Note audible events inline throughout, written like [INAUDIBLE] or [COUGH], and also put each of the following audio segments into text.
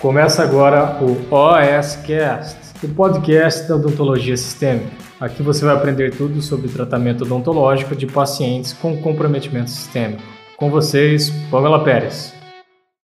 Começa agora o OSCast, o podcast da odontologia sistêmica. Aqui você vai aprender tudo sobre tratamento odontológico de pacientes com comprometimento sistêmico. Com vocês, Pamela Pérez.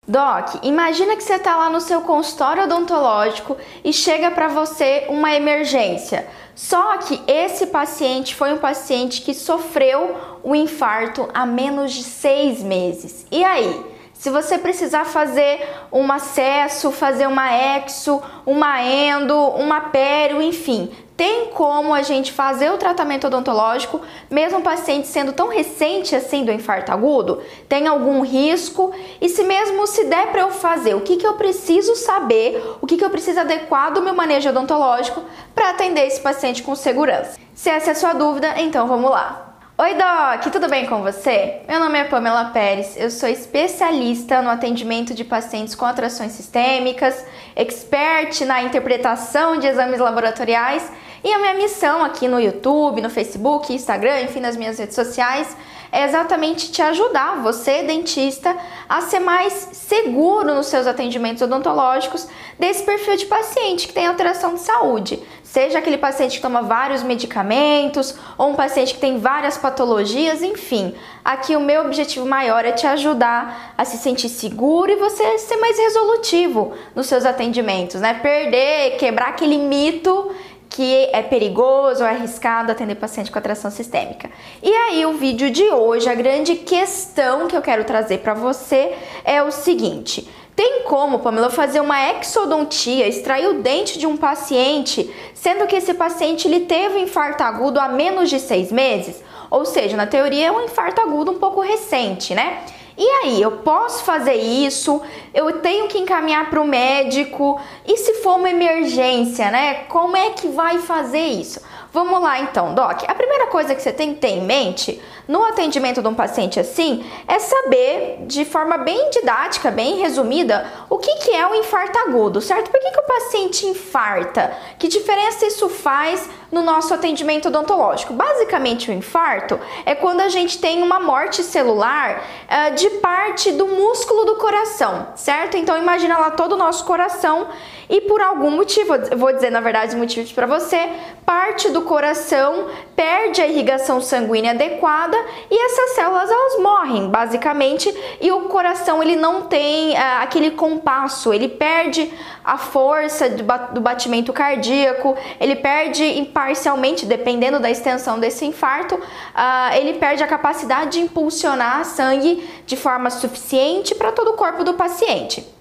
Doc, imagina que você está lá no seu consultório odontológico e chega para você uma emergência. Só que esse paciente foi um paciente que sofreu o infarto há menos de seis meses. E aí? Se você precisar fazer um acesso, fazer uma exo, uma endo, uma pério, enfim, tem como a gente fazer o tratamento odontológico, mesmo o paciente sendo tão recente assim do infarto agudo? Tem algum risco? E se mesmo se der para eu fazer, o que, que eu preciso saber, o que, que eu preciso adequar do meu manejo odontológico para atender esse paciente com segurança? Se essa é a sua dúvida, então vamos lá. Oi, Doc, tudo bem com você? Meu nome é Pamela Pérez, eu sou especialista no atendimento de pacientes com atrações sistêmicas, expert na interpretação de exames laboratoriais e a minha missão aqui no YouTube, no Facebook, Instagram, enfim, nas minhas redes sociais é exatamente te ajudar, você, dentista, a ser mais seguro nos seus atendimentos odontológicos desse perfil de paciente que tem alteração de saúde. Seja aquele paciente que toma vários medicamentos ou um paciente que tem várias patologias, enfim. Aqui o meu objetivo maior é te ajudar a se sentir seguro e você ser mais resolutivo nos seus atendimentos, né? Perder, quebrar aquele mito que é perigoso é arriscado atender paciente com atração sistêmica. E aí o vídeo de hoje, a grande questão que eu quero trazer para você é o seguinte: tem como, Pamela, fazer uma exodontia, extrair o dente de um paciente, sendo que esse paciente ele teve um infarto agudo há menos de seis meses? Ou seja, na teoria é um infarto agudo um pouco recente, né? E aí, eu posso fazer isso? Eu tenho que encaminhar para o médico? E se for uma emergência, né? Como é que vai fazer isso? Vamos lá então, Doc. A primeira coisa que você tem que ter em mente no atendimento de um paciente assim é saber de forma bem didática, bem resumida, o que, que é o infarto agudo, certo? Por que, que o paciente infarta? Que diferença isso faz no nosso atendimento odontológico? Basicamente, o infarto é quando a gente tem uma morte celular uh, de parte do músculo do coração, certo? Então, imagina lá todo o nosso coração e por algum motivo, vou dizer na verdade os motivos para você, parte do coração perde a irrigação sanguínea adequada e essas células elas morrem basicamente e o coração ele não tem uh, aquele compasso, ele perde a força do, do batimento cardíaco, ele perde parcialmente, dependendo da extensão desse infarto, uh, ele perde a capacidade de impulsionar sangue de forma suficiente para todo o corpo do paciente.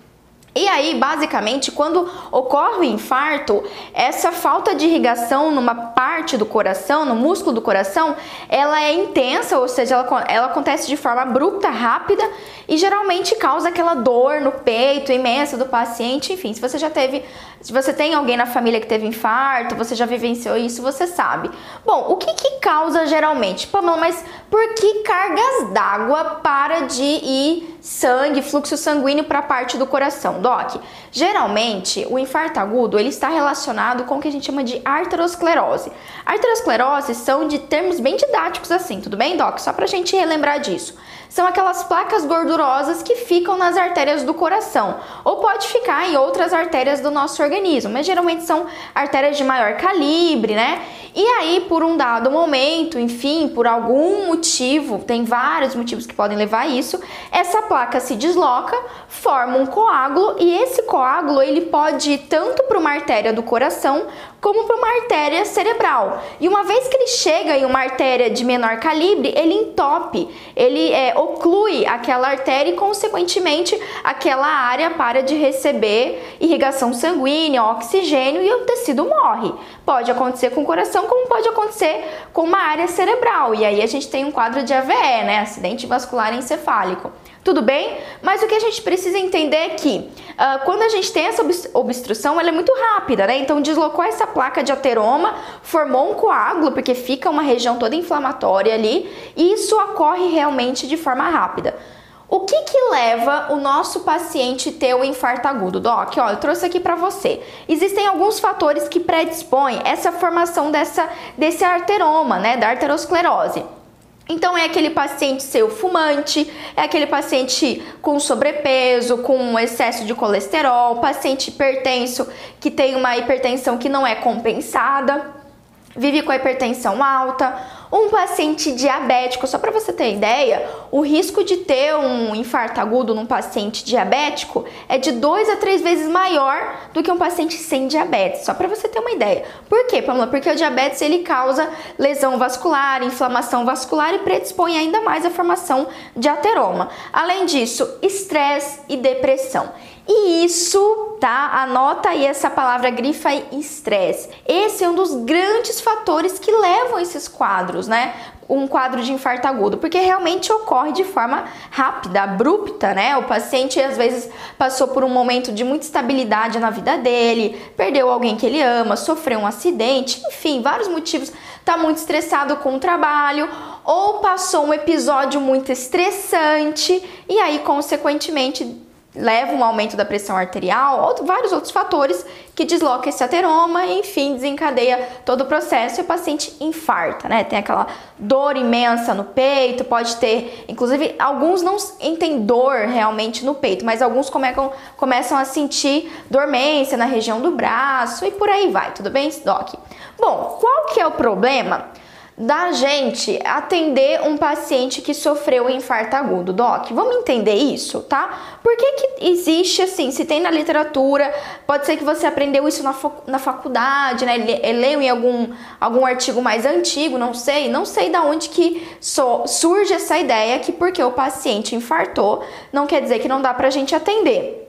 E aí, basicamente, quando ocorre o infarto, essa falta de irrigação numa parte do coração, no músculo do coração, ela é intensa, ou seja, ela, ela acontece de forma abrupta, rápida e geralmente causa aquela dor no peito imensa do paciente. Enfim, se você já teve, se você tem alguém na família que teve infarto, você já vivenciou isso, você sabe. Bom, o que que causa geralmente? Pamela, mas por que cargas d'água para de ir sangue, fluxo sanguíneo para a parte do coração? Doc, geralmente o infarto agudo ele está relacionado com o que a gente chama de arteriosclerose. Arteriosclerose são de termos bem didáticos assim, tudo bem, Doc? Só para a gente relembrar disso são aquelas placas gordurosas que ficam nas artérias do coração, ou pode ficar em outras artérias do nosso organismo, mas geralmente são artérias de maior calibre, né? E aí, por um dado momento, enfim, por algum motivo, tem vários motivos que podem levar a isso, essa placa se desloca, forma um coágulo e esse coágulo ele pode ir tanto para uma artéria do coração como para uma artéria cerebral. E uma vez que ele chega em uma artéria de menor calibre, ele entope, ele é, oclui aquela artéria e, consequentemente, aquela área para de receber irrigação sanguínea, oxigênio e o tecido morre. Pode acontecer com o coração, como pode acontecer com uma área cerebral. E aí a gente tem um quadro de AVE, né? Acidente vascular encefálico tudo bem? Mas o que a gente precisa entender é que uh, quando a gente tem essa obstrução, ela é muito rápida, né? Então deslocou essa placa de ateroma, formou um coágulo, porque fica uma região toda inflamatória ali, e isso ocorre realmente de forma rápida. O que que leva o nosso paciente ter o infarto agudo? Doc, ó, eu trouxe aqui para você. Existem alguns fatores que predispõem essa formação dessa, desse arteroma, né, da arteriosclerose. Então é aquele paciente seu fumante, é aquele paciente com sobrepeso, com excesso de colesterol, paciente hipertenso que tem uma hipertensão que não é compensada, vive com a hipertensão alta, um paciente diabético, só para você ter ideia, o risco de ter um infarto agudo num paciente diabético é de 2 a 3 vezes maior do que um paciente sem diabetes, só para você ter uma ideia. Por quê, Pamela? Porque o diabetes ele causa lesão vascular, inflamação vascular e predispõe ainda mais à formação de ateroma. Além disso, estresse e depressão. E isso, tá? Anota aí essa palavra, grifa estresse. Esse é um dos grandes fatores que levam esses quadros, né? Um quadro de infarto agudo, porque realmente ocorre de forma rápida, abrupta, né? O paciente às vezes passou por um momento de muita estabilidade na vida dele, perdeu alguém que ele ama, sofreu um acidente, enfim, vários motivos. Tá muito estressado com o trabalho, ou passou um episódio muito estressante e aí, consequentemente, leva um aumento da pressão arterial, ou vários outros fatores que deslocam esse ateroma e, enfim, desencadeia todo o processo e o paciente infarta, né? Tem aquela dor imensa no peito, pode ter, inclusive, alguns não têm dor realmente no peito, mas alguns começam, começam a sentir dormência na região do braço e por aí vai, tudo bem, Doc? Bom, qual que é o problema? Da gente atender um paciente que sofreu um infarto agudo, doc. Vamos entender isso, tá? Por que, que existe assim? Se tem na literatura, pode ser que você aprendeu isso na, faculdade, né? Leu em algum, algum artigo mais antigo, não sei. Não sei da onde que so, surge essa ideia que porque o paciente infartou, não quer dizer que não dá pra gente atender.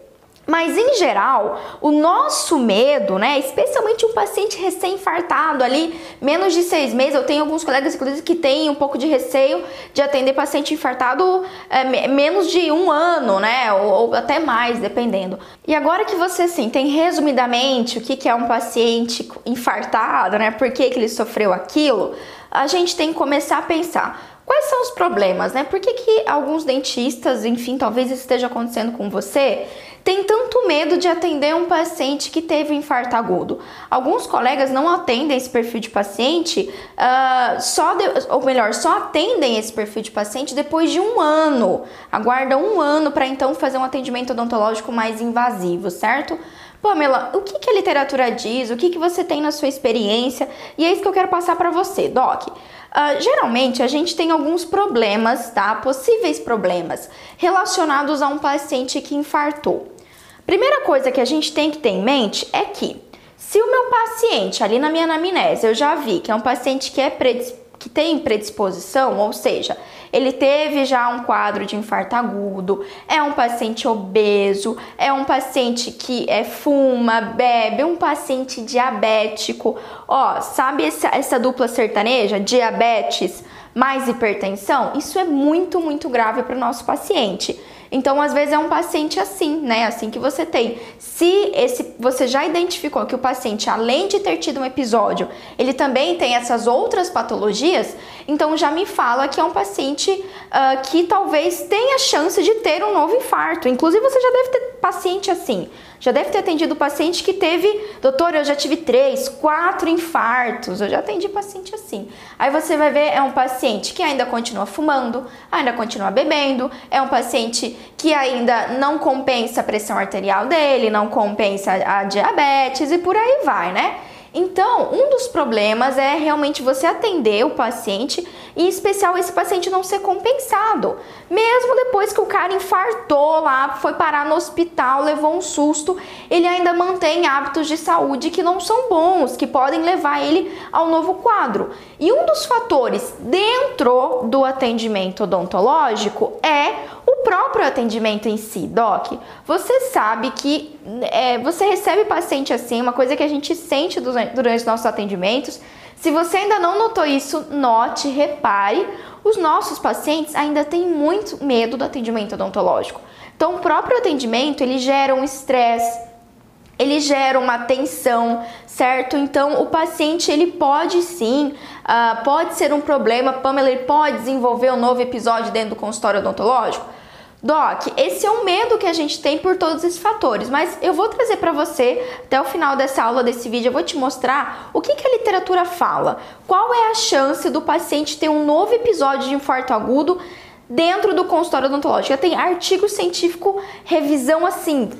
Mas em geral, o nosso medo, né, especialmente um paciente recém-infartado ali, menos de seis meses, eu tenho alguns colegas inclusive que têm um pouco de receio de atender paciente infartado é, menos de um ano, né, ou, ou, até mais, dependendo. E agora que você assim tem resumidamente o que, que é um paciente infartado, né, por que, que ele sofreu aquilo, a gente tem que começar a pensar Quais são os problemas, né? Por que, que alguns dentistas, enfim, talvez isso esteja acontecendo com você, tem tanto medo de atender um paciente que teve infarto agudo? Alguns colegas não atendem esse perfil de paciente, uh, só de, ou melhor, só atendem esse perfil de paciente depois de um ano. Aguardam um ano para então fazer um atendimento odontológico mais invasivo, certo? Pamela, o que, que a literatura diz? O que, que você tem na sua experiência? E é isso que eu quero passar para você, Doc. Uh, geralmente a gente tem alguns problemas, tá? Possíveis problemas relacionados a um paciente que infartou. Primeira coisa que a gente tem que ter em mente é que se o meu paciente, ali na minha anamnese, eu já vi que é um paciente que, é que tem predisposição, ou seja, ele teve já um quadro de infarto agudo, é um paciente obeso, é um paciente que é, fuma, bebe, um paciente diabético. Ó, sabe essa, essa dupla sertaneja? Diabetes mais hipertensão? Isso é muito, muito grave para o nosso paciente. Então, às vezes é um paciente assim, né? Assim que você tem. Se esse você já identificou que o paciente, além de ter tido um episódio, ele também tem essas outras patologias, então já me fala que é um paciente uh, que talvez tenha chance de ter um novo infarto. Inclusive, você já deve ter paciente assim. Já deve ter atendido paciente que teve, doutor, eu já tive três, quatro infartos. Eu já atendi paciente assim. Aí você vai ver, é um paciente que ainda continua fumando, ainda continua bebendo, é um paciente que ainda não compensa a pressão arterial dele, não compensa a diabetes e por aí vai, né? Então, um dos problemas é realmente você atender o paciente e, em especial, esse paciente não ser compensado. Mesmo depois que o cara infartou lá, foi parar no hospital, levou um susto, ele ainda mantém hábitos de saúde que não são bons, que podem levar ele ao novo quadro. E um dos fatores dentro do atendimento odontológico é próprio atendimento em si, Doc. Você sabe que é, você recebe paciente assim, uma coisa que a gente sente durante nossos atendimentos. Se você ainda não notou isso, note, repare. Os nossos pacientes ainda têm muito medo do atendimento odontológico. Então, o próprio atendimento ele gera um estresse, ele gera uma tensão, certo? Então, o paciente ele pode sim, uh, pode ser um problema, Pamela, ele pode desenvolver um novo episódio dentro do consultório odontológico? Doc, esse é um medo que a gente tem por todos esses fatores, mas eu vou trazer para você até o final dessa aula, desse vídeo, eu vou te mostrar o que, que a literatura fala. Qual é a chance do paciente ter um novo episódio de infarto agudo dentro do consultório odontológico? Tem artigo científico, revisão assim,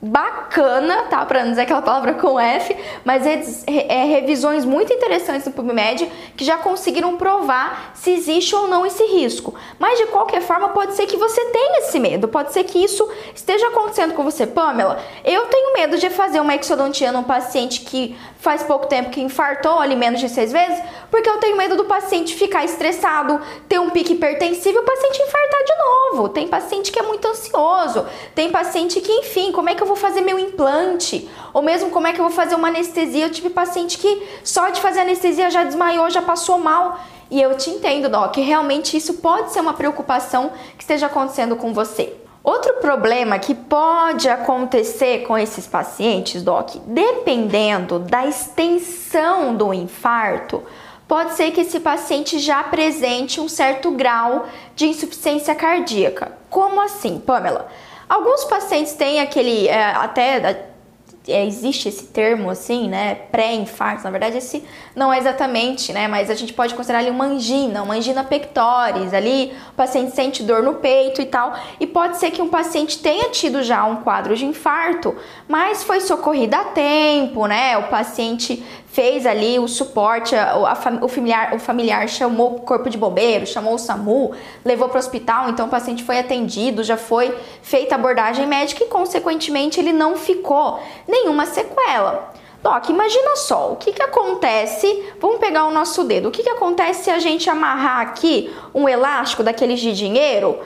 bacana, tá? Para não dizer aquela palavra com F, mas é, é, revisões muito interessantes no PubMed que já conseguiram provar se existe ou não esse risco. Mas de qualquer forma, pode ser que você tenha esse medo, pode ser que isso esteja acontecendo com você, Pamela. Eu tenho medo de fazer uma exodontia num paciente que faz pouco tempo que infartou ali menos de seis vezes, porque eu tenho medo do paciente ficar estressado, ter um pique hipertensivo e o paciente infartar de novo. Tem paciente que é muito ansioso, tem paciente que, enfim, como é que eu vou fazer meu implante? Ou mesmo como é que eu vou fazer uma anestesia? Eu tive paciente que só de fazer anestesia já desmaiou, já passou mal. E eu te entendo, Doc, realmente isso pode ser uma preocupação que esteja acontecendo com você. Outro problema que pode acontecer com esses pacientes, Doc, dependendo da extensão do infarto, pode ser que esse paciente já apresente um certo grau de insuficiência cardíaca. Como assim, Pamela? Alguns pacientes têm aquele, é, até é, existe esse termo assim, né, pré-infarto, na verdade esse não é exatamente, né, mas a gente pode considerar ali uma angina, uma angina pectoris, ali. O paciente sente dor no peito e tal, e pode ser que um paciente tenha tido já um quadro de infarto, mas foi socorrido a tempo, né, o paciente fez ali o suporte, a, a, o, familiar, o familiar chamou o corpo de bombeiro, chamou o SAMU, levou para o hospital, então o paciente foi atendido, já foi feita a abordagem médica e, consequentemente, ele não ficou nenhuma sequela. Doc, imagina só, o que, que acontece, vamos pegar o nosso dedo, o que, que acontece se a gente amarrar aqui um elástico daqueles de dinheiro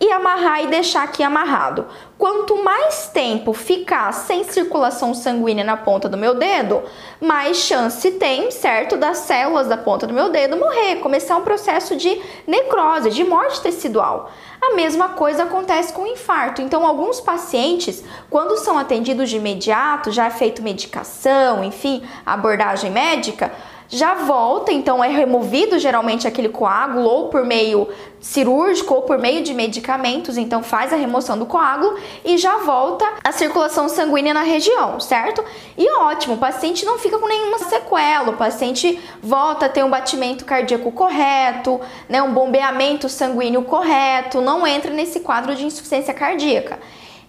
e amarrar e deixar aqui amarrado. Quanto mais tempo ficar sem circulação sanguínea na ponta do meu dedo, mais chance tem, certo, das células da ponta do meu dedo morrer, começar um processo de necrose, de morte tecidual. A mesma coisa acontece com o infarto. Então, alguns pacientes, quando são atendidos de imediato, já é feito medicação, enfim, abordagem médica, já volta, então é removido geralmente aquele coágulo ou por meio cirúrgico ou por meio de medicamentos, então faz a remoção do coágulo e já volta a circulação sanguínea na região, certo? E ótimo, o paciente não fica com nenhuma sequela, o paciente volta a ter um batimento cardíaco correto, né, um bombeamento sanguíneo correto, não entra nesse quadro de insuficiência cardíaca.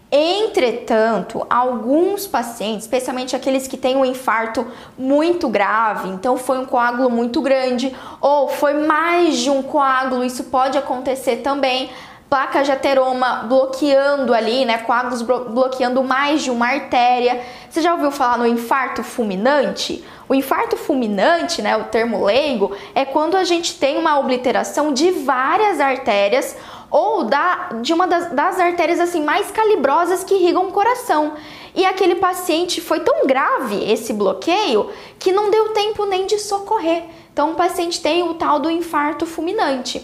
Entretanto, alguns pacientes, especialmente aqueles que têm um infarto muito grave, então foi um coágulo muito grande ou foi mais de um coágulo, isso pode acontecer também. Placa de ateroma bloqueando ali, né? Coágulos bloqueando mais de uma artéria. Você já ouviu falar no infarto fulminante? O infarto fulminante, né, o termo leigo, é quando a gente tem uma obliteração de várias artérias ou da, de uma das, das artérias assim mais calibrosas que irrigam o coração. E aquele paciente foi tão grave esse bloqueio que não deu tempo nem de socorrer. Então o paciente tem o tal do infarto fulminante.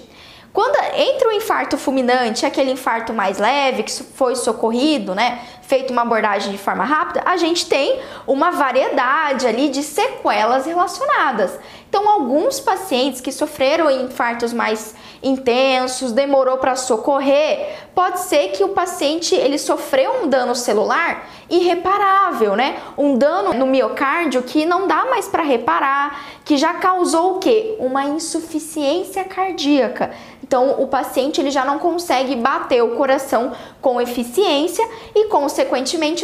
Quando entre o infarto fulminante aquele infarto mais leve que foi socorrido, né, feito uma abordagem de forma rápida, a gente tem uma variedade ali de sequelas relacionadas. Então, alguns pacientes que sofreram infartos mais intensos, demorou para socorrer, pode ser que o paciente ele sofreu um dano celular irreparável, né? Um dano no miocárdio que não dá mais para reparar, que já causou o quê? Uma insuficiência cardíaca. Então, o paciente ele já não consegue bater o coração com eficiência e, consequentemente,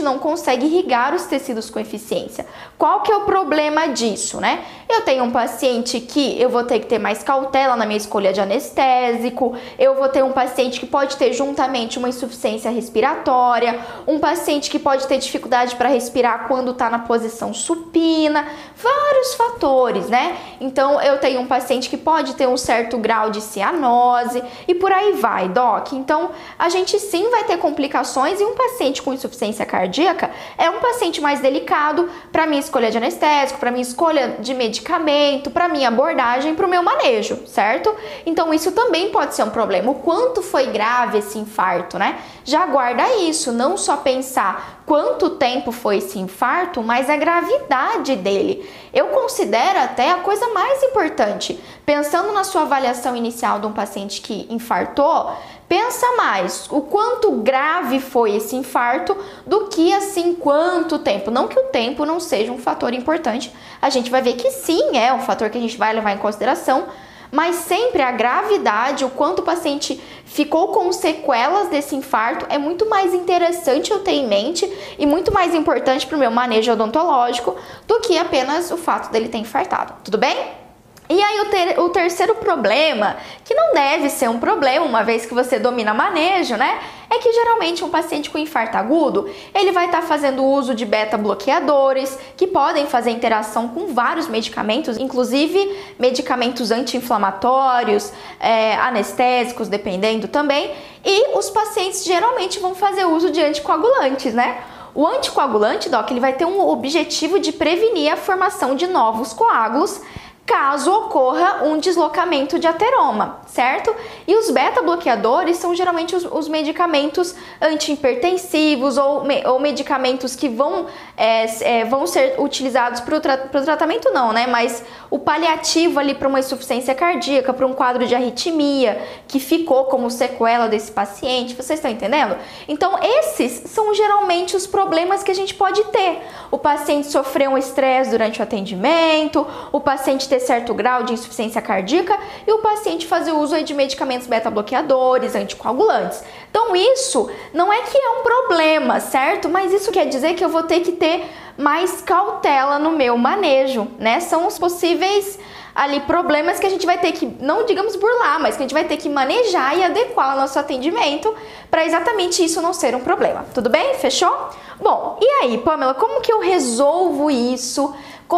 não consegue irrigar os tecidos com eficiência. Qual que é o problema disso, né? Eu tenho um paciente que eu vou ter que ter mais cautela na minha escolha de anestésico, eu vou ter um paciente que pode ter juntamente uma insuficiência respiratória, um paciente que pode ter dificuldade para respirar quando está na posição supina, vários fatores, né? Então, eu tenho um paciente que pode ter um certo grau de cianose e por aí vai, doc. Então, a gente sim vai ter complicações e um paciente com insuficiência cardíaca é um paciente mais delicado para minha escolha de anestésico, para minha escolha de medicamento, para minha abordagem, para o meu manejo, certo? Então, isso também pode ser um problema. O quanto foi grave esse infarto, né? Já guarda isso, não só pensar quanto tempo foi esse infarto, mas a gravidade dele. Eu considero até a coisa mais importante. Pensando na sua avaliação inicial de um paciente que infartou, pensa mais o quanto grave foi esse infarto do que assim quanto tempo. Não que o tempo não seja um fator importante, a gente vai ver que sim, é um fator que a gente vai levar em consideração, mas sempre a gravidade, o quanto o paciente ficou com sequelas desse infarto, é muito mais interessante eu ter em mente e muito mais importante para o meu manejo odontológico do que apenas o fato dele ter infartado. Tudo bem? E aí o, ter, o terceiro problema, que não deve ser um problema, uma vez que você domina manejo, né? É que geralmente um paciente com infarto agudo, ele vai estar tá fazendo uso de beta-bloqueadores, que podem fazer interação com vários medicamentos, inclusive medicamentos anti-inflamatórios, é, anestésicos, dependendo também. E os pacientes geralmente vão fazer uso de anticoagulantes, né? O anticoagulante, Doc, ele vai ter um objetivo de prevenir a formação de novos coágulos caso ocorra um deslocamento de ateroma, certo? E os beta-bloqueadores são geralmente os, os medicamentos antihipertensivos ou, me, ou medicamentos que vão, é, é, vão ser utilizados para o tra tratamento, não, né? Mas o paliativo ali para uma insuficiência cardíaca, para um quadro de arritmia que ficou como sequela desse paciente, vocês estão entendendo? Então, esses são geralmente os problemas que a gente pode ter. O paciente sofreu um estresse durante o atendimento, o paciente ter certo grau de insuficiência cardíaca e o paciente fazer uso de medicamentos beta-bloqueadores, anticoagulantes. Então isso não é que é um problema, certo? Mas isso quer dizer que eu vou ter que ter mais cautela no meu manejo, né? São os possíveis ali problemas que a gente vai ter que, não digamos burlar, mas que a gente vai ter que manejar e adequar o nosso atendimento para exatamente isso não ser um problema. Tudo bem? Fechou? Bom, e aí, Pamela, como que eu resolvo isso?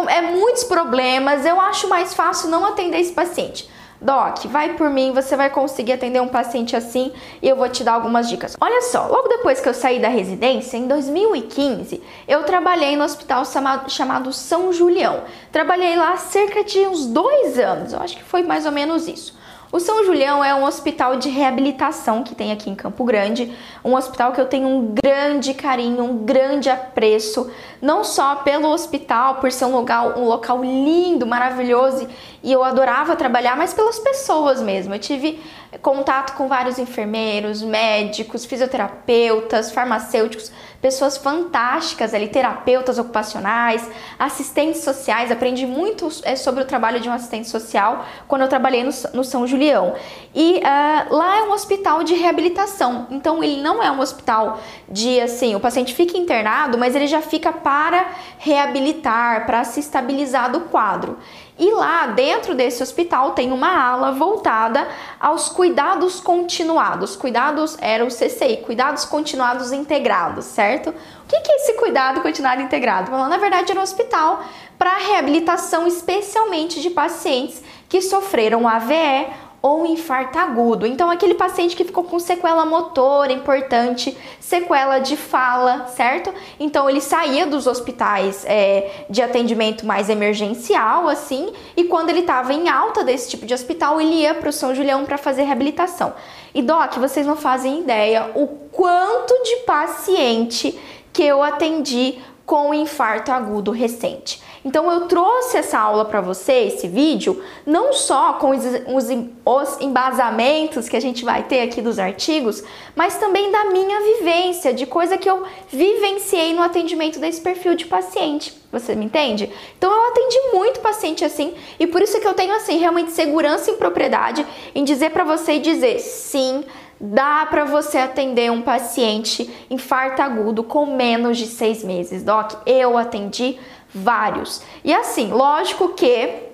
É muitos problemas, eu acho mais fácil não atender esse paciente. Doc, vai por mim, você vai conseguir atender um paciente assim e eu vou te dar algumas dicas. Olha só, logo depois que eu saí da residência, em 2015, eu trabalhei no hospital chamado São Julião. Trabalhei lá cerca de uns dois anos, eu acho que foi mais ou menos isso. O São Julião é um hospital de reabilitação que tem aqui em Campo Grande, um hospital que eu tenho um grande carinho, um grande apreço, não só pelo hospital, por ser um local, um local lindo, maravilhoso e eu adorava trabalhar, mas pelas pessoas mesmo. Eu tive contato com vários enfermeiros, médicos, fisioterapeutas, farmacêuticos, pessoas fantásticas ali, terapeutas ocupacionais, assistentes sociais. Aprendi muito é, sobre o trabalho de um assistente social quando eu trabalhei no, no São Julião. E uh, lá é um hospital de reabilitação, então ele não é um hospital de assim, o paciente fica internado, mas ele já fica para reabilitar, para se estabilizar do quadro. E lá dentro desse hospital tem uma ala voltada aos cuidados continuados. Cuidados era o CCI, cuidados continuados integrados, certo? O que é esse cuidado continuado integrado? Bom, na verdade era um hospital para reabilitação especialmente de pacientes que sofreram AVE ou um infarto agudo. Então, aquele paciente que ficou com sequela motora importante, sequela de fala, certo? Então, ele saía dos hospitais é, de atendimento mais emergencial, assim, e quando ele estava em alta desse tipo de hospital, ele ia para o São Julião para fazer reabilitação. E, Doc, vocês não fazem ideia o quanto de paciente que eu atendi com infarto agudo recente. Então eu trouxe essa aula para você, esse vídeo, não só com os, os, os, embasamentos que a gente vai ter aqui dos artigos, mas também da minha vivência, de coisa que eu vivenciei no atendimento desse perfil de paciente. Você me entende? Então eu atendi muito paciente assim e por isso que eu tenho assim realmente segurança e propriedade em dizer para você e dizer sim, dá para você atender um paciente infarto agudo com menos de seis meses, doc. Eu atendi vários. E assim, lógico que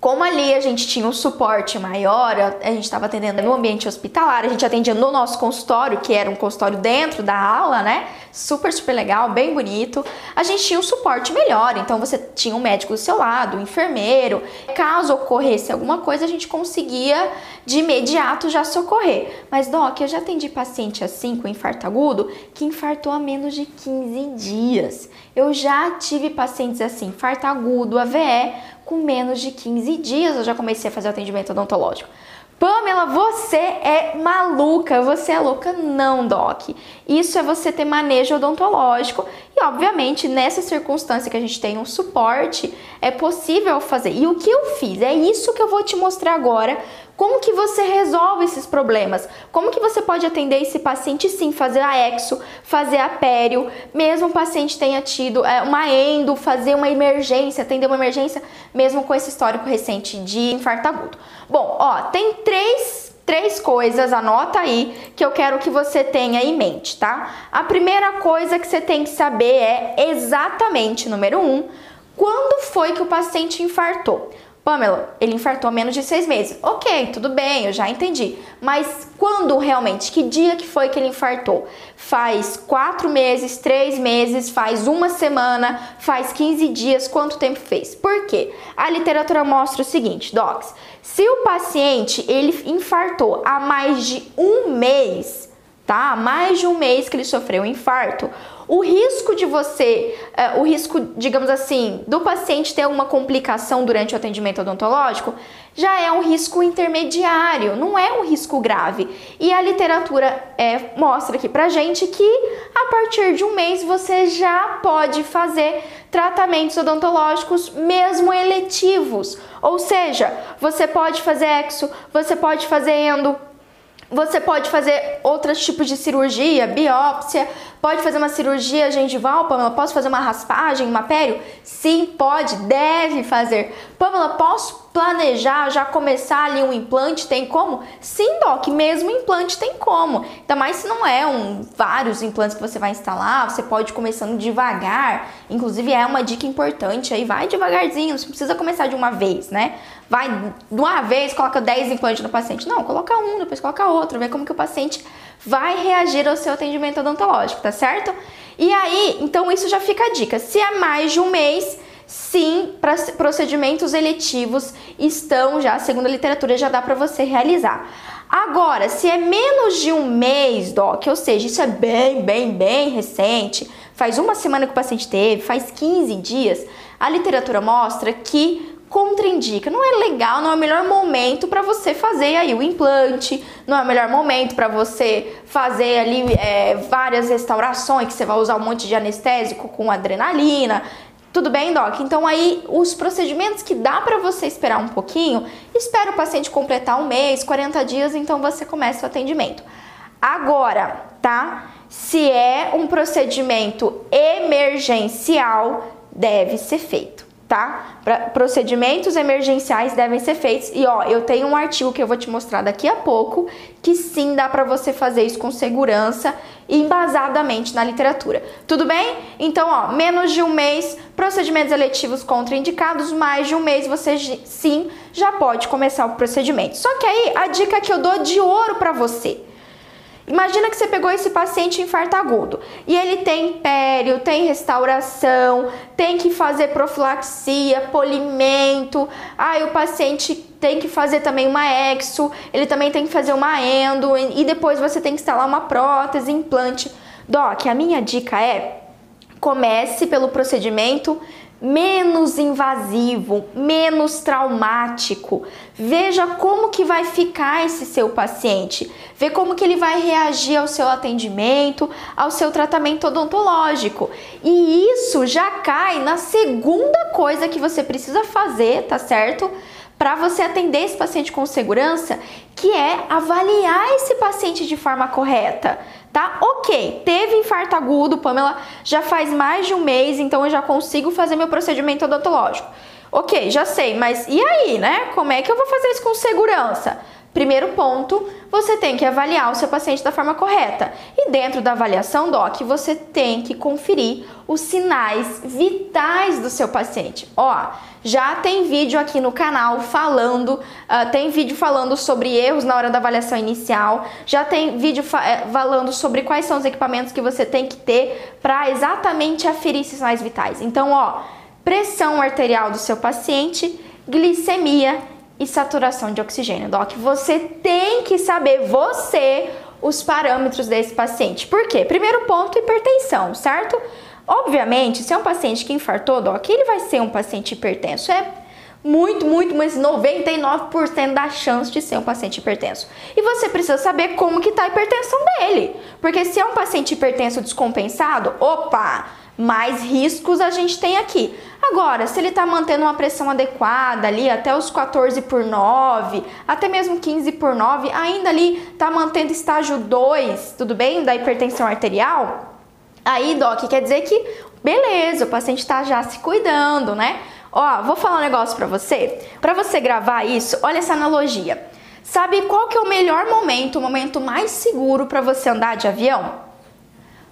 como ali a gente tinha um suporte maior, a gente estava atendendo no ambiente hospitalar, a gente atendia no nosso consultório, que era um consultório dentro da aula, né? Super, super legal, bem bonito. A gente tinha um suporte melhor, então você tinha um médico do seu lado, um enfermeiro. Caso ocorresse alguma coisa, a gente conseguia de imediato já socorrer. Mas, Doc, eu já atendi paciente assim com infarto agudo que infartou há menos de 15 dias. Eu já tive pacientes assim, infarto agudo, AVE, com menos de 15 dias eu já comecei a fazer o atendimento odontológico. Pamela, você é maluca, você é louca? Não, Doc. Isso é você ter manejo odontológico Obviamente, nessa circunstância que a gente tem um suporte, é possível fazer. E o que eu fiz? É isso que eu vou te mostrar agora. Como que você resolve esses problemas? Como que você pode atender esse paciente sim, fazer a exo, fazer a pério, mesmo o paciente tenha tido é, uma endo, fazer uma emergência, atender uma emergência, mesmo com esse histórico recente de infarto agudo. Bom, ó, tem três três coisas, anota aí, que eu quero que você tenha em mente, tá? A primeira coisa que você tem que saber é exatamente, número um, quando foi que o paciente infartou. Pamela, ele infartou há menos de seis meses. Ok, tudo bem, eu já entendi. Mas quando realmente? Que dia que foi que ele infartou? Faz quatro meses, três meses, faz uma semana, faz 15 dias? Quanto tempo fez? Por quê? A literatura mostra o seguinte, docs. Se o paciente ele infartou há mais de um mês, tá? Mais de um mês que ele sofreu um infarto, o risco de você, uh, o risco, digamos assim, do paciente ter alguma complicação durante o atendimento odontológico já é um risco intermediário, não é um risco grave. E a literatura é, mostra aqui pra gente que a partir de um mês você já pode fazer tratamentos odontológicos, mesmo eletivos. Ou seja, você pode fazer exo, você pode fazer endo, você pode fazer outros tipos de cirurgia, biópsia, pode fazer uma cirurgia gengival, Pamela, posso fazer uma raspagem, uma pério? Sim, pode, deve fazer. Pamela, posso planejar, já começar ali um implante, tem como? Sim, Doc, mesmo implante tem como. Ainda mais se não é um vários implantes que você vai instalar, você pode ir começando devagar. Inclusive é uma dica importante aí, vai devagarzinho, não precisa começar de uma vez, né? Vai de uma vez, coloca 10 implantes no paciente. Não, coloca um, depois coloca outro, vê como que o paciente vai reagir ao seu atendimento odontológico, tá certo? E aí, então isso já fica a dica. Se é mais de um mês, sim, procedimentos eletivos estão já, segundo a literatura, já dá para você realizar. Agora, se é menos de um mês, doc, ou seja, isso é bem, bem, bem recente, faz uma semana que o paciente teve, faz 15 dias, a literatura mostra que contraindica. Não é legal, não é o melhor momento para você fazer aí o implante, não é o melhor momento para você fazer ali é, várias restaurações, que você vai usar um monte de anestésico com adrenalina. Tudo bem, Doc? Então aí os procedimentos que dá para você esperar um pouquinho, espera o paciente completar um mês, 40 dias, então você começa o atendimento. Agora, tá? Se é um procedimento emergencial, deve ser feito tá? Pra, procedimentos emergenciais devem ser feitos. E ó, eu tenho um artigo que eu vou te mostrar daqui a pouco que sim dá para você fazer isso com segurança e embasadamente na literatura. Tudo bem? Então, ó, menos de um mês, procedimentos eletivos contraindicados, mais de um mês você sim já pode começar o procedimento. Só que aí a dica que eu dou de ouro para você Imagina que você pegou esse paciente infarto agudo e ele tem pério, tem restauração, tem que fazer profilaxia, polimento. Aí o paciente tem que fazer também uma exo, ele também tem que fazer uma endo e depois você tem que instalar uma prótese, implante. Doc, a minha dica é comece pelo procedimento menos invasivo, menos traumático. Veja como que vai ficar esse seu paciente, vê como que ele vai reagir ao seu atendimento, ao seu tratamento odontológico. E isso já cai na segunda coisa que você precisa fazer, tá certo? Para você atender esse paciente com segurança, que é avaliar esse paciente de forma correta tá? Ok, teve infarto agudo, Pamela, já faz mais de um mês, então eu já consigo fazer meu procedimento odontológico. Ok, já sei, mas e aí, né? Como é que eu vou fazer isso com segurança? Primeiro ponto, você tem que avaliar o seu paciente da forma correta. E dentro da avaliação, Doc, você tem que conferir os sinais vitais do seu paciente. Ó, já tem vídeo aqui no canal falando, uh, tem vídeo falando sobre erros na hora da avaliação inicial, já tem vídeo fa eh, falando sobre quais são os equipamentos que você tem que ter para exatamente aferir esses sinais vitais. Então, ó, pressão arterial do seu paciente, glicemia e saturação de oxigênio. Doc, você tem que saber, você, os parâmetros desse paciente. Por quê? Primeiro ponto, hipertensão, certo? Obviamente, se é um paciente que infartou, Doc, ele vai ser um paciente hipertenso. É muito, muito, mas 99% da chance de ser um paciente hipertenso. E você precisa saber como que tá a hipertensão dele. Porque se é um paciente hipertenso descompensado, opa, mais riscos a gente tem aqui. Agora, se ele está mantendo uma pressão adequada ali até os 14 por 9, até mesmo 15 por 9, ainda ali está mantendo estágio 2, tudo bem? Da hipertensão arterial, aí, Doc, quer dizer que beleza, o paciente está já se cuidando, né? Ó, vou falar um negócio para você. Para você gravar isso, olha essa analogia. Sabe qual que é o melhor momento, o momento mais seguro para você andar de avião?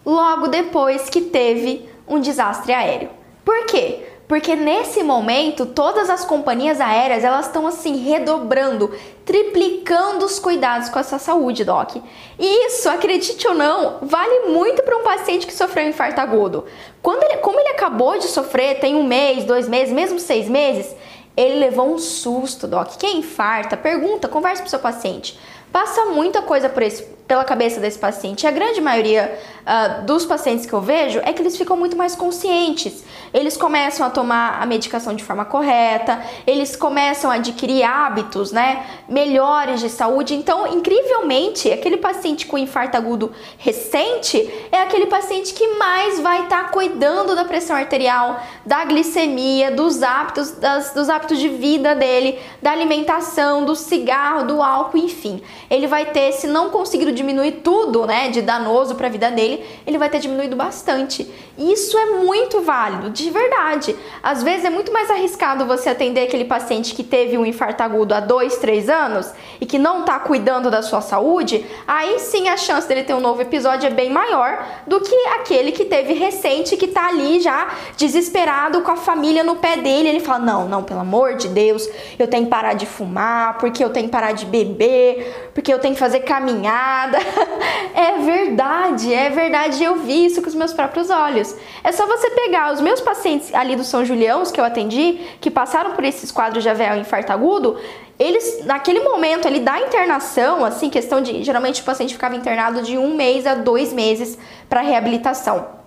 Logo depois que teve um desastre aéreo. Por quê? Porque nesse momento todas as companhias aéreas elas estão assim redobrando, triplicando os cuidados com a sua saúde, doc. E isso, acredite ou não, vale muito para um paciente que sofreu um infarto agudo. Quando ele, como ele acabou de sofrer, tem um mês, dois meses, mesmo seis meses, ele levou um susto, doc. Quem infarta? Pergunta, converse com seu paciente. Passa muita coisa por esse, pela cabeça desse paciente. A grande maioria uh, dos pacientes que eu vejo é que eles ficam muito mais conscientes. Eles começam a tomar a medicação de forma correta, eles começam a adquirir hábitos, né, melhores de saúde. Então, incrivelmente, aquele paciente com infarto agudo recente é aquele paciente que mais vai estar tá cuidando da pressão arterial, da glicemia, dos hábitos, das, dos hábitos de vida dele, da alimentação, do cigarro, do álcool, enfim. Ele vai ter, se não conseguir diminuir tudo, né, de danoso para a vida dele, ele vai ter diminuído bastante. Isso é muito válido, de verdade. Às vezes é muito mais arriscado você atender aquele paciente que teve um infarto agudo há dois, três anos e que não está cuidando da sua saúde. Aí sim a chance dele ter um novo episódio é bem maior do que aquele que teve recente que está ali já desesperado com a família no pé dele. Ele fala: Não, não, pelo amor de Deus, eu tenho que parar de fumar, porque eu tenho que parar de beber, porque eu tenho que fazer caminhada. [LAUGHS] é verdade, é verdade. Eu vi isso com os meus próprios olhos. É só você pegar os meus pacientes ali do São Julião, que eu atendi, que passaram por esses quadros de AVL infarto agudo, eles, naquele momento ali da internação, assim, questão de. Geralmente o paciente ficava internado de um mês a dois meses para reabilitação.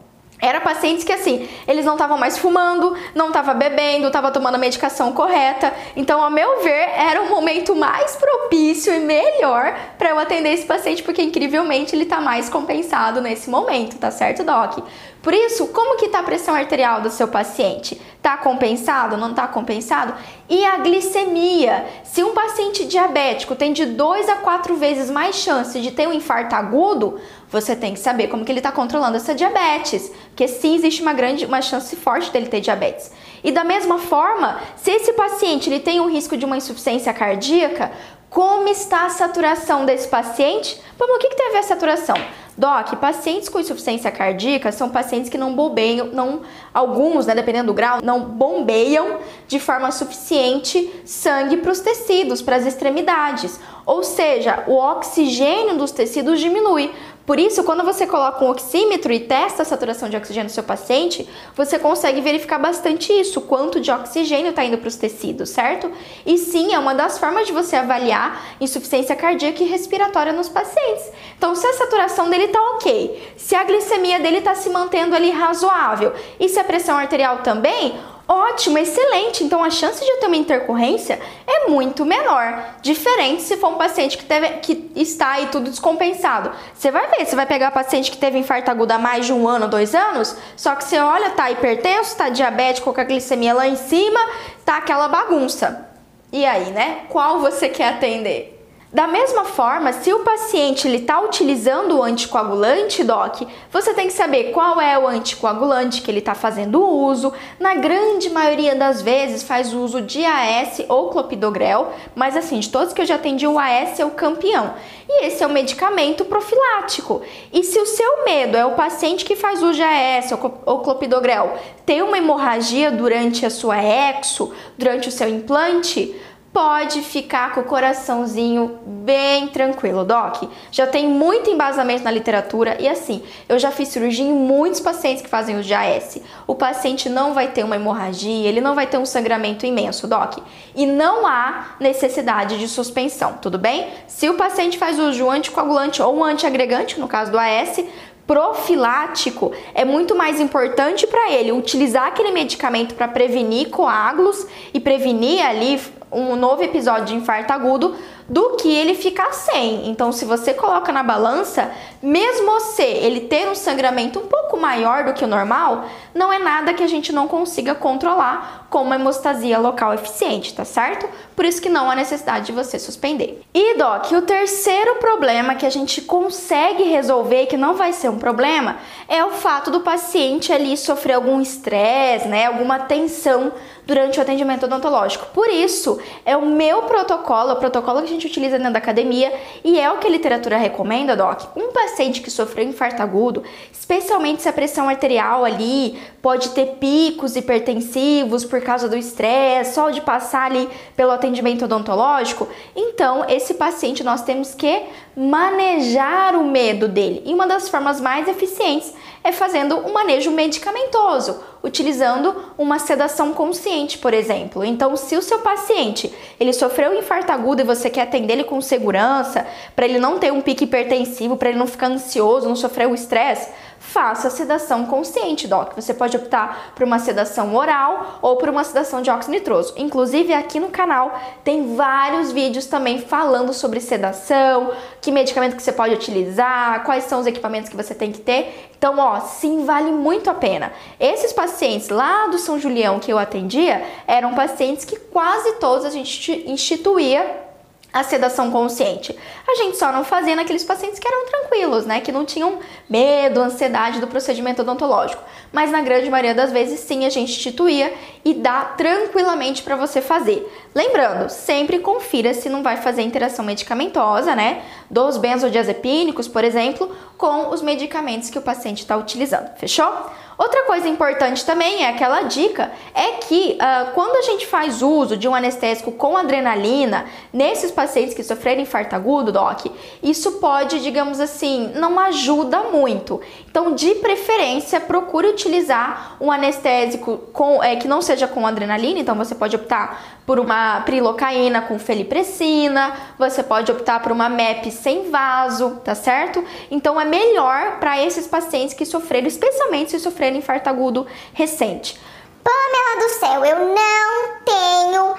Era pacientes que assim, eles não estavam mais fumando, não estavam bebendo, estavam tomando a medicação correta. Então, ao meu ver, era o momento mais propício e melhor para eu atender esse paciente, porque incrivelmente ele está mais compensado nesse momento, tá certo, doc? Por isso, como que está a pressão arterial do seu paciente? Está compensado? Não está compensado? E a glicemia? Se um paciente diabético tem de 2 a 4 vezes mais chance de ter um infarto agudo, você tem que saber como que ele está controlando essa diabetes, porque sim existe uma grande, uma chance forte dele ter diabetes. E da mesma forma, se esse paciente ele tem um risco de uma insuficiência cardíaca, como está a saturação desse paciente? Vamos, o que, que tem a ver a saturação? Doc, pacientes com insuficiência cardíaca são pacientes que não bombeiam, não, alguns, né, dependendo do grau, não bombeiam de forma suficiente sangue para os tecidos, para as extremidades. Ou seja, o oxigênio dos tecidos diminui. Por isso, quando você coloca um oxímetro e testa a saturação de oxigênio do seu paciente, você consegue verificar bastante isso, quanto de oxigênio está indo para os tecidos, certo? E sim, é uma das formas de você avaliar insuficiência cardíaca e respiratória nos pacientes. Então, se a saturação dele está ok, se a glicemia dele está se mantendo ali razoável e se a pressão arterial também, Ótimo, excelente. Então a chance de eu ter uma intercorrência é muito menor. Diferente se for um paciente que, teve, que está aí tudo descompensado. Você vai ver, você vai pegar paciente que teve infarto agudo há mais de um ano, dois anos, só que você olha, tá hipertenso, tá diabético com a glicemia lá em cima, tá aquela bagunça. E aí, né? Qual você quer atender? Da mesma forma, se o paciente está utilizando o anticoagulante, doc, você tem que saber qual é o anticoagulante que ele está fazendo uso. Na grande maioria das vezes faz uso de AS ou clopidogrel, mas assim, de todos que eu já atendi, o AS é o campeão. E esse é o medicamento profilático. E se o seu medo é o paciente que faz uso de AS ou clopidogrel ter uma hemorragia durante a sua exo, durante o seu implante, pode ficar com o coraçãozinho bem tranquilo, doc. Já tem muito embasamento na literatura e assim, eu já fiz cirurgia em muitos pacientes que fazem o GAS. O paciente não vai ter uma hemorragia, ele não vai ter um sangramento imenso, doc. E não há necessidade de suspensão, tudo bem? Se o paciente faz uso de um anticoagulante ou um antiagregante, no caso do AS, profilático, é muito mais importante para ele utilizar aquele medicamento para prevenir coágulos e prevenir ali um novo episódio de infarto agudo do que ele ficar sem. Então, se você coloca na balança, mesmo se ele ter um sangramento um pouco maior do que o normal, não é nada que a gente não consiga controlar com uma hemostasia local eficiente, tá certo? Por isso que não há necessidade de você suspender. E, Doc, o terceiro problema que a gente consegue resolver, que não vai ser um problema, é o fato do paciente ali sofrer algum estresse, né, alguma tensão durante o atendimento odontológico. Por isso, é o meu protocolo, o protocolo que gente utiliza dentro da academia e é o que a literatura recomenda, Doc. Um paciente que sofreu infarto agudo, especialmente se a pressão arterial ali pode ter picos hipertensivos por causa do estresse, só de passar ali pelo atendimento odontológico, então esse paciente nós temos que manejar o medo dele. E uma das formas mais eficientes é fazendo um manejo medicamentoso, utilizando uma sedação consciente, por exemplo. Então, se o seu paciente ele sofreu um infarto agudo e você quer atender ele com segurança, para ele não ter um pique hipertensivo, para ele não ficar ansioso, não sofrer o estresse, faça a sedação consciente, doc. Você pode optar por uma sedação oral ou por uma sedação de óxido nitroso. Inclusive, aqui no canal tem vários vídeos também falando sobre sedação, que medicamento que você pode utilizar, quais são os equipamentos que você tem que ter. Então, ó, sim, vale muito a pena. Esses pacientes lá do São Julião que eu atendia eram pacientes que quase todos a gente instituía a sedação consciente. A gente só não fazia naqueles pacientes que eram tranquilos, né, que não tinham medo, ansiedade do procedimento odontológico. Mas na grande maioria das vezes sim a gente instituía e dá tranquilamente para você fazer. Lembrando, sempre confira se não vai fazer interação medicamentosa, né, dos benzodiazepínicos, por exemplo, com os medicamentos que o paciente está utilizando. Fechou? Outra coisa importante também é aquela dica é que uh, quando a gente faz uso de um anestésico com adrenalina nesses pacientes que sofreram infarto agudo, doc, isso pode, digamos assim, não ajuda muito. Então, de preferência, procure utilizar um anestésico com, é, que não seja com adrenalina. Então, você pode optar por uma prilocaína com felipressina, você pode optar por uma MEP sem vaso, tá certo? Então, é melhor para esses pacientes que sofreram, especialmente se sofreram infarto agudo recente. Pamela do céu, eu não tenho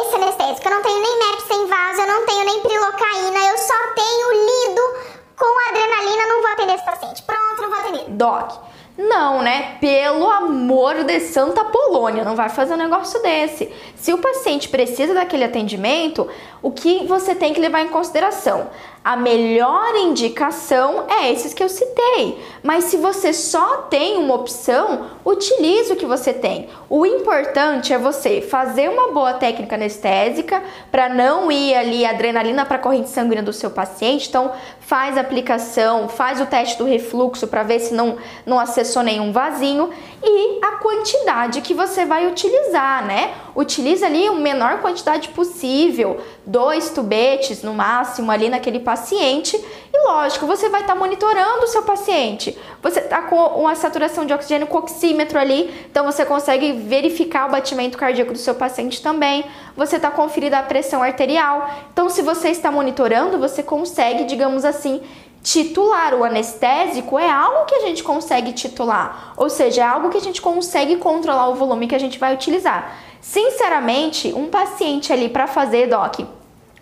esse anestésico, eu não tenho nem MEP sem vaso, eu não tenho nem prilocaína, eu só tenho lido com adrenalina, não vou atender esse paciente. Pronto, não vou atender. Doc, não, né? Pelo amor de Santa Polônia, não vai fazer um negócio desse. Se o paciente precisa daquele atendimento, o que você tem que levar em consideração? A melhor indicação é esses que eu citei. Mas se você só tem uma opção, utilize o que você tem. O importante é você fazer uma boa técnica anestésica para não ir ali adrenalina para a corrente sanguínea do seu paciente. Então, faz a aplicação, faz o teste do refluxo para ver se não, não acessou nenhum vasinho e a quantidade que você vai utilizar, né? Utiliza ali a menor quantidade possível, dois tubetes no máximo ali naquele paciente e lógico, você vai estar tá monitorando o seu paciente. Você está com uma saturação de oxigênio com oxímetro ali, então você consegue verificar o batimento cardíaco do seu paciente também. Você está conferindo a pressão arterial. Então, se você está monitorando, você consegue, digamos assim, titular. O anestésico é algo que a gente consegue titular, ou seja, é algo que a gente consegue controlar o volume que a gente vai utilizar. Sinceramente, um paciente ali para fazer, doc,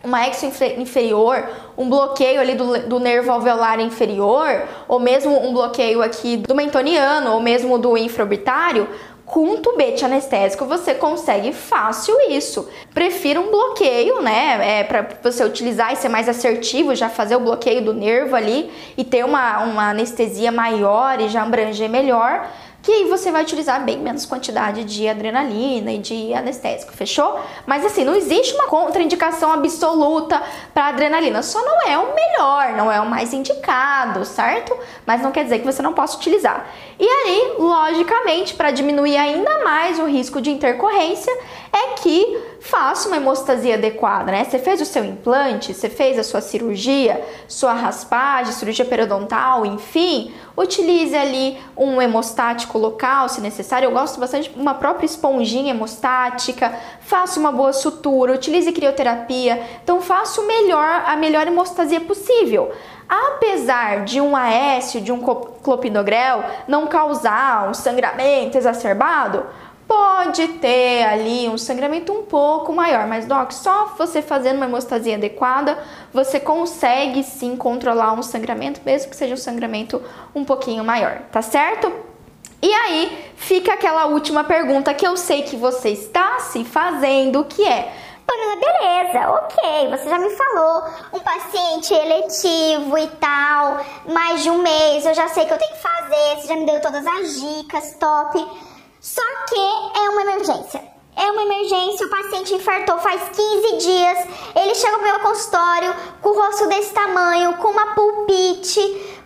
uma exo inferior, um bloqueio ali do, do nervo alveolar inferior, ou mesmo um bloqueio aqui do mentoniano, ou mesmo do infraorbitário, com um tubete anestésico você consegue fácil isso. Prefiro um bloqueio, né? É, para você utilizar e ser mais assertivo, já fazer o bloqueio do nervo ali e ter uma, uma anestesia maior e já abranger melhor que aí você vai utilizar bem menos quantidade de adrenalina e de anestésico, fechou? Mas assim, não existe uma contraindicação absoluta para adrenalina, só não é o melhor, não é o mais indicado, certo? Mas não quer dizer que você não possa utilizar. E aí, logicamente, para diminuir ainda mais o risco de intercorrência, é que faça uma hemostasia adequada, né? Você fez o seu implante, você fez a sua cirurgia, sua raspagem, cirurgia periodontal, enfim, utilize ali um hemostático local, se necessário. Eu gosto bastante de uma própria esponjinha hemostática. Faça uma boa sutura, utilize crioterapia. Então, faça o melhor, a melhor hemostasia possível. Apesar de um Aécio, de um clopidogrel não causar um sangramento exacerbado, pode ter ali um sangramento um pouco maior, mas doc, só você fazendo uma hemostasia adequada, você consegue sim controlar um sangramento, mesmo que seja um sangramento um pouquinho maior, tá certo? E aí fica aquela última pergunta que eu sei que você está se fazendo, que é Pamela, beleza, ok, você já me falou, um paciente eletivo e tal, mais de um mês, eu já sei que eu tenho que fazer, você já me deu todas as dicas, top. Só que é uma emergência. É uma emergência, o paciente infartou faz 15 dias, ele chega pro meu consultório com o rosto desse tamanho, com uma pulpite,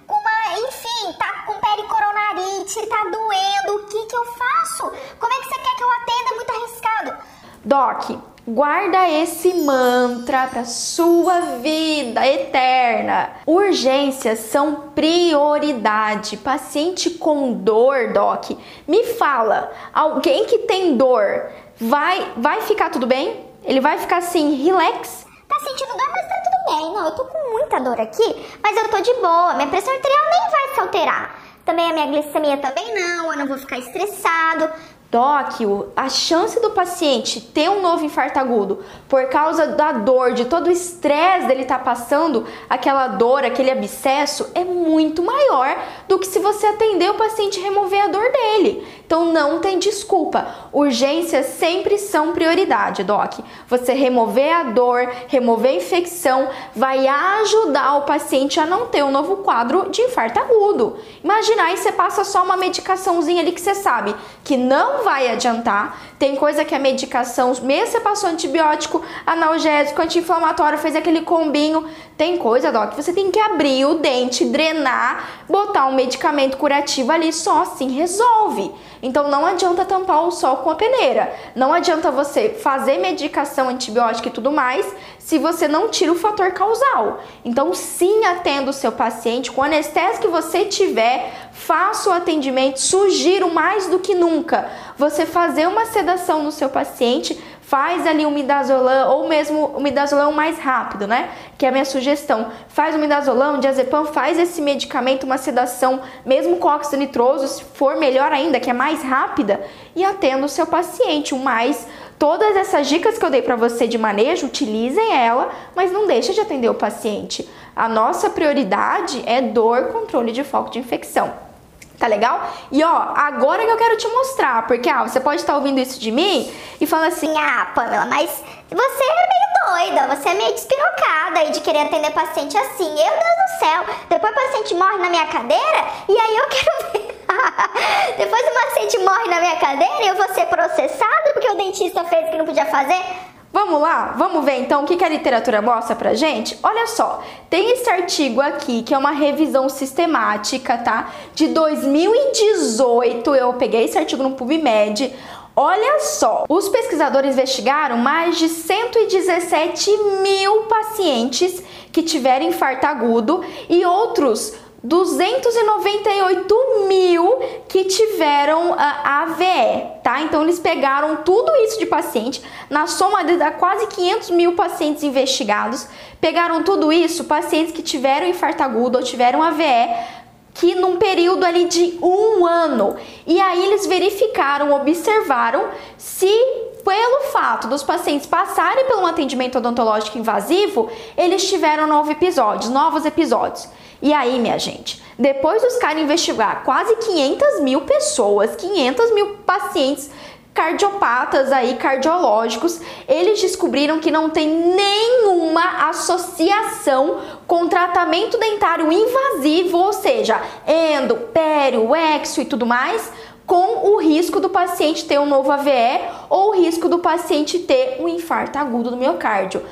com uma, enfim, tá com pericoronarite, tá doendo, o que que eu faço? Como é que você quer que eu atenda? É muito arriscado. Doc, Guarda esse mantra para sua vida eterna. Urgências são prioridade. Paciente com dor, doc, me fala, alguém que tem dor, vai vai ficar tudo bem? Ele vai ficar assim, relax? Tá sentindo dor, mas tá tudo bem. Não, eu tô com muita dor aqui, mas eu tô de boa. Minha pressão arterial nem vai se alterar. Também a minha glicemia também não, eu não vou ficar estressado. Doc, a chance do paciente ter um novo infarto agudo por causa da dor, de todo o estresse dele estar tá passando, aquela dor, aquele abscesso, é muito maior do que se você atender o paciente e remover a dor dele. Então não tem desculpa. Urgências sempre são prioridade, Doc. Você remover a dor, remover a infecção, vai ajudar o paciente a não ter um novo quadro de infarto agudo. Imagina aí você passa só uma medicaçãozinha ali que você sabe que não vai adiantar. Tem coisa que a medicação, mesmo você passou antibiótico, analgésico, anti-inflamatório, fez aquele combinho. Tem coisa, Doc, você tem que abrir o dente, drenar, botar um medicamento curativo ali, só assim resolve. Então não adianta tampar o sol com a peneira. Não adianta você fazer medicação antibiótica e tudo mais se você não tira o fator causal. Então sim, atenda o seu paciente com anestésia que você tiver, faça o atendimento, sugiro mais do que nunca você fazer uma sedação no seu paciente faz ali um midazolam ou mesmo o midazolam mais rápido, né? Que é a minha sugestão. Faz o midazolam, diazepam, faz esse medicamento, uma sedação, mesmo com óxido nitroso, se for melhor ainda, que é mais rápida, e atenda o seu paciente. O mais Todas essas dicas que eu dei para você de manejo, utilizem ela, mas não deixe de atender o paciente. A nossa prioridade é dor, controle de foco de infecção. Tá legal? E ó, agora que eu quero te mostrar, porque ah, você pode estar ouvindo isso de mim e falando assim: "Ah, Pamela, mas você é meio doida, você é meio despirocada aí de querer atender paciente assim. Meu Deus do céu, depois o paciente morre na minha cadeira e aí eu quero ver. [LAUGHS] depois o paciente morre na minha cadeira e eu vou ser processado porque o dentista fez o que não podia fazer. Vamos lá? Vamos ver então o que a literatura mostra pra gente? Olha só, tem esse artigo aqui que é uma revisão sistemática, tá? De 2018, eu peguei esse artigo no PubMed. Olha só, os pesquisadores investigaram mais de 117 mil pacientes que tiveram infarto agudo e outros 298 mil que tiveram uh, AVE, tá? Então eles pegaram tudo isso de paciente, na soma de quase 500 mil pacientes investigados, pegaram tudo isso, pacientes que tiveram infarto agudo ou tiveram AVE, que num período ali de um ano. E aí eles verificaram, observaram se pelo fato dos pacientes passarem por um atendimento odontológico invasivo, eles tiveram novos episódios, novos episódios. E aí, minha gente, depois dos caras investigar quase 500 mil pessoas, 500 mil pacientes cardiopatas aí, cardiológicos, eles descobriram que não tem nenhuma associação com tratamento dentário invasivo, ou seja, endo, pério, exo e tudo mais, com o risco do paciente ter um novo AVE ou o risco do paciente ter um infarto agudo do miocárdio.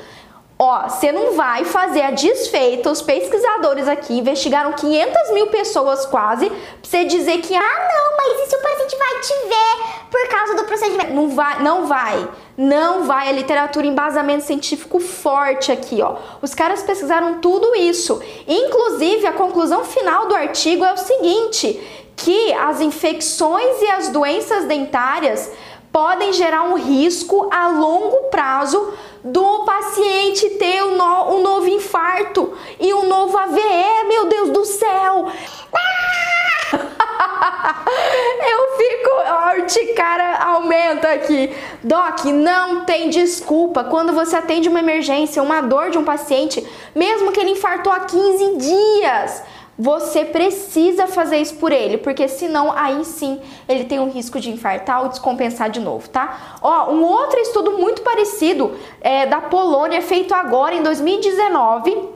Ó, você não vai fazer a desfeita. Os pesquisadores aqui investigaram 500 mil pessoas quase pra você dizer que, ah, não, mas e se o paciente vai te ver por causa do procedimento? Não vai, não vai. Não vai. A literatura embasamento científico forte aqui, ó. Os caras pesquisaram tudo isso. Inclusive, a conclusão final do artigo é o seguinte: que as infecções e as doenças dentárias podem gerar um risco a longo prazo do paciente ter um, no, um novo infarto e um novo AVE, meu Deus do céu! [LAUGHS] Eu fico. urticária aumenta aqui. Doc, não tem desculpa. Quando você atende uma emergência, uma dor de um paciente, mesmo que ele infartou há 15 dias, você precisa fazer isso por ele, porque senão aí sim ele tem um risco de infartar ou descompensar de novo, tá? Ó, um outro estudo muito parecido é da Polônia, feito agora em 2019.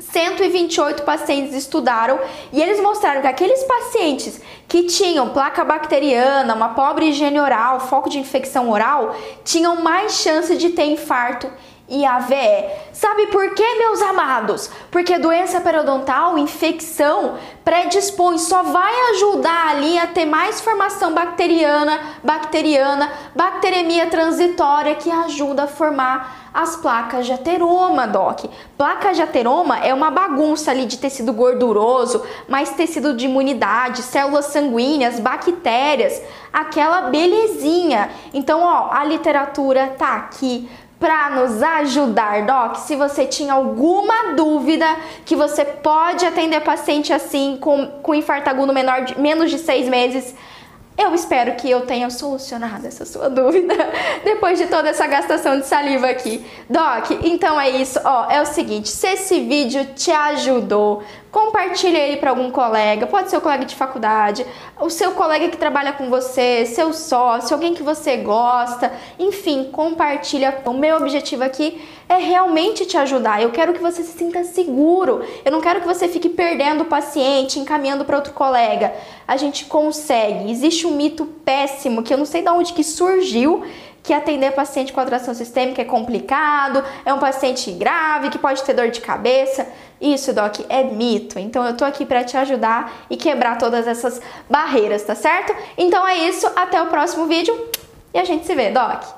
128 pacientes estudaram e eles mostraram que aqueles pacientes que tinham placa bacteriana, uma pobre higiene oral, foco de infecção oral, tinham mais chance de ter infarto e AVE. Sabe por quê, meus amados? Porque doença periodontal, infecção, predispõe, só vai ajudar ali a ter mais formação bacteriana, bacteriana, bacteremia transitória que ajuda a formar as placas de ateroma, doc. Placa de ateroma é uma bagunça ali de tecido gorduroso, mais tecido de imunidade, células sanguíneas, bactérias, aquela belezinha. Então, ó, a literatura tá aqui para nos ajudar, Doc. Se você tinha alguma dúvida que você pode atender paciente assim com, com infarto agudo menor de menos de seis meses, eu espero que eu tenha solucionado essa sua [LAUGHS] dúvida depois de toda essa gastação de saliva aqui. Doc, então é isso. Ó, é o seguinte, se esse vídeo te ajudou, compartilhe ele para algum colega, pode ser o colega de faculdade, o seu colega que trabalha com você, seu sócio, alguém que você gosta, enfim, compartilha. O meu objetivo aqui é realmente te ajudar. Eu quero que você se sinta seguro. Eu não quero que você fique perdendo o paciente, encaminhando para outro colega. A gente consegue. Existe um mito péssimo que eu não sei de onde que surgiu que atender paciente com atração sistêmica é complicado, é um paciente grave, que pode ter dor de cabeça. Isso, Doc, é mito. Então eu tô aqui para te ajudar e quebrar todas essas barreiras, tá certo? Então é isso, até o próximo vídeo e a gente se vê, Doc.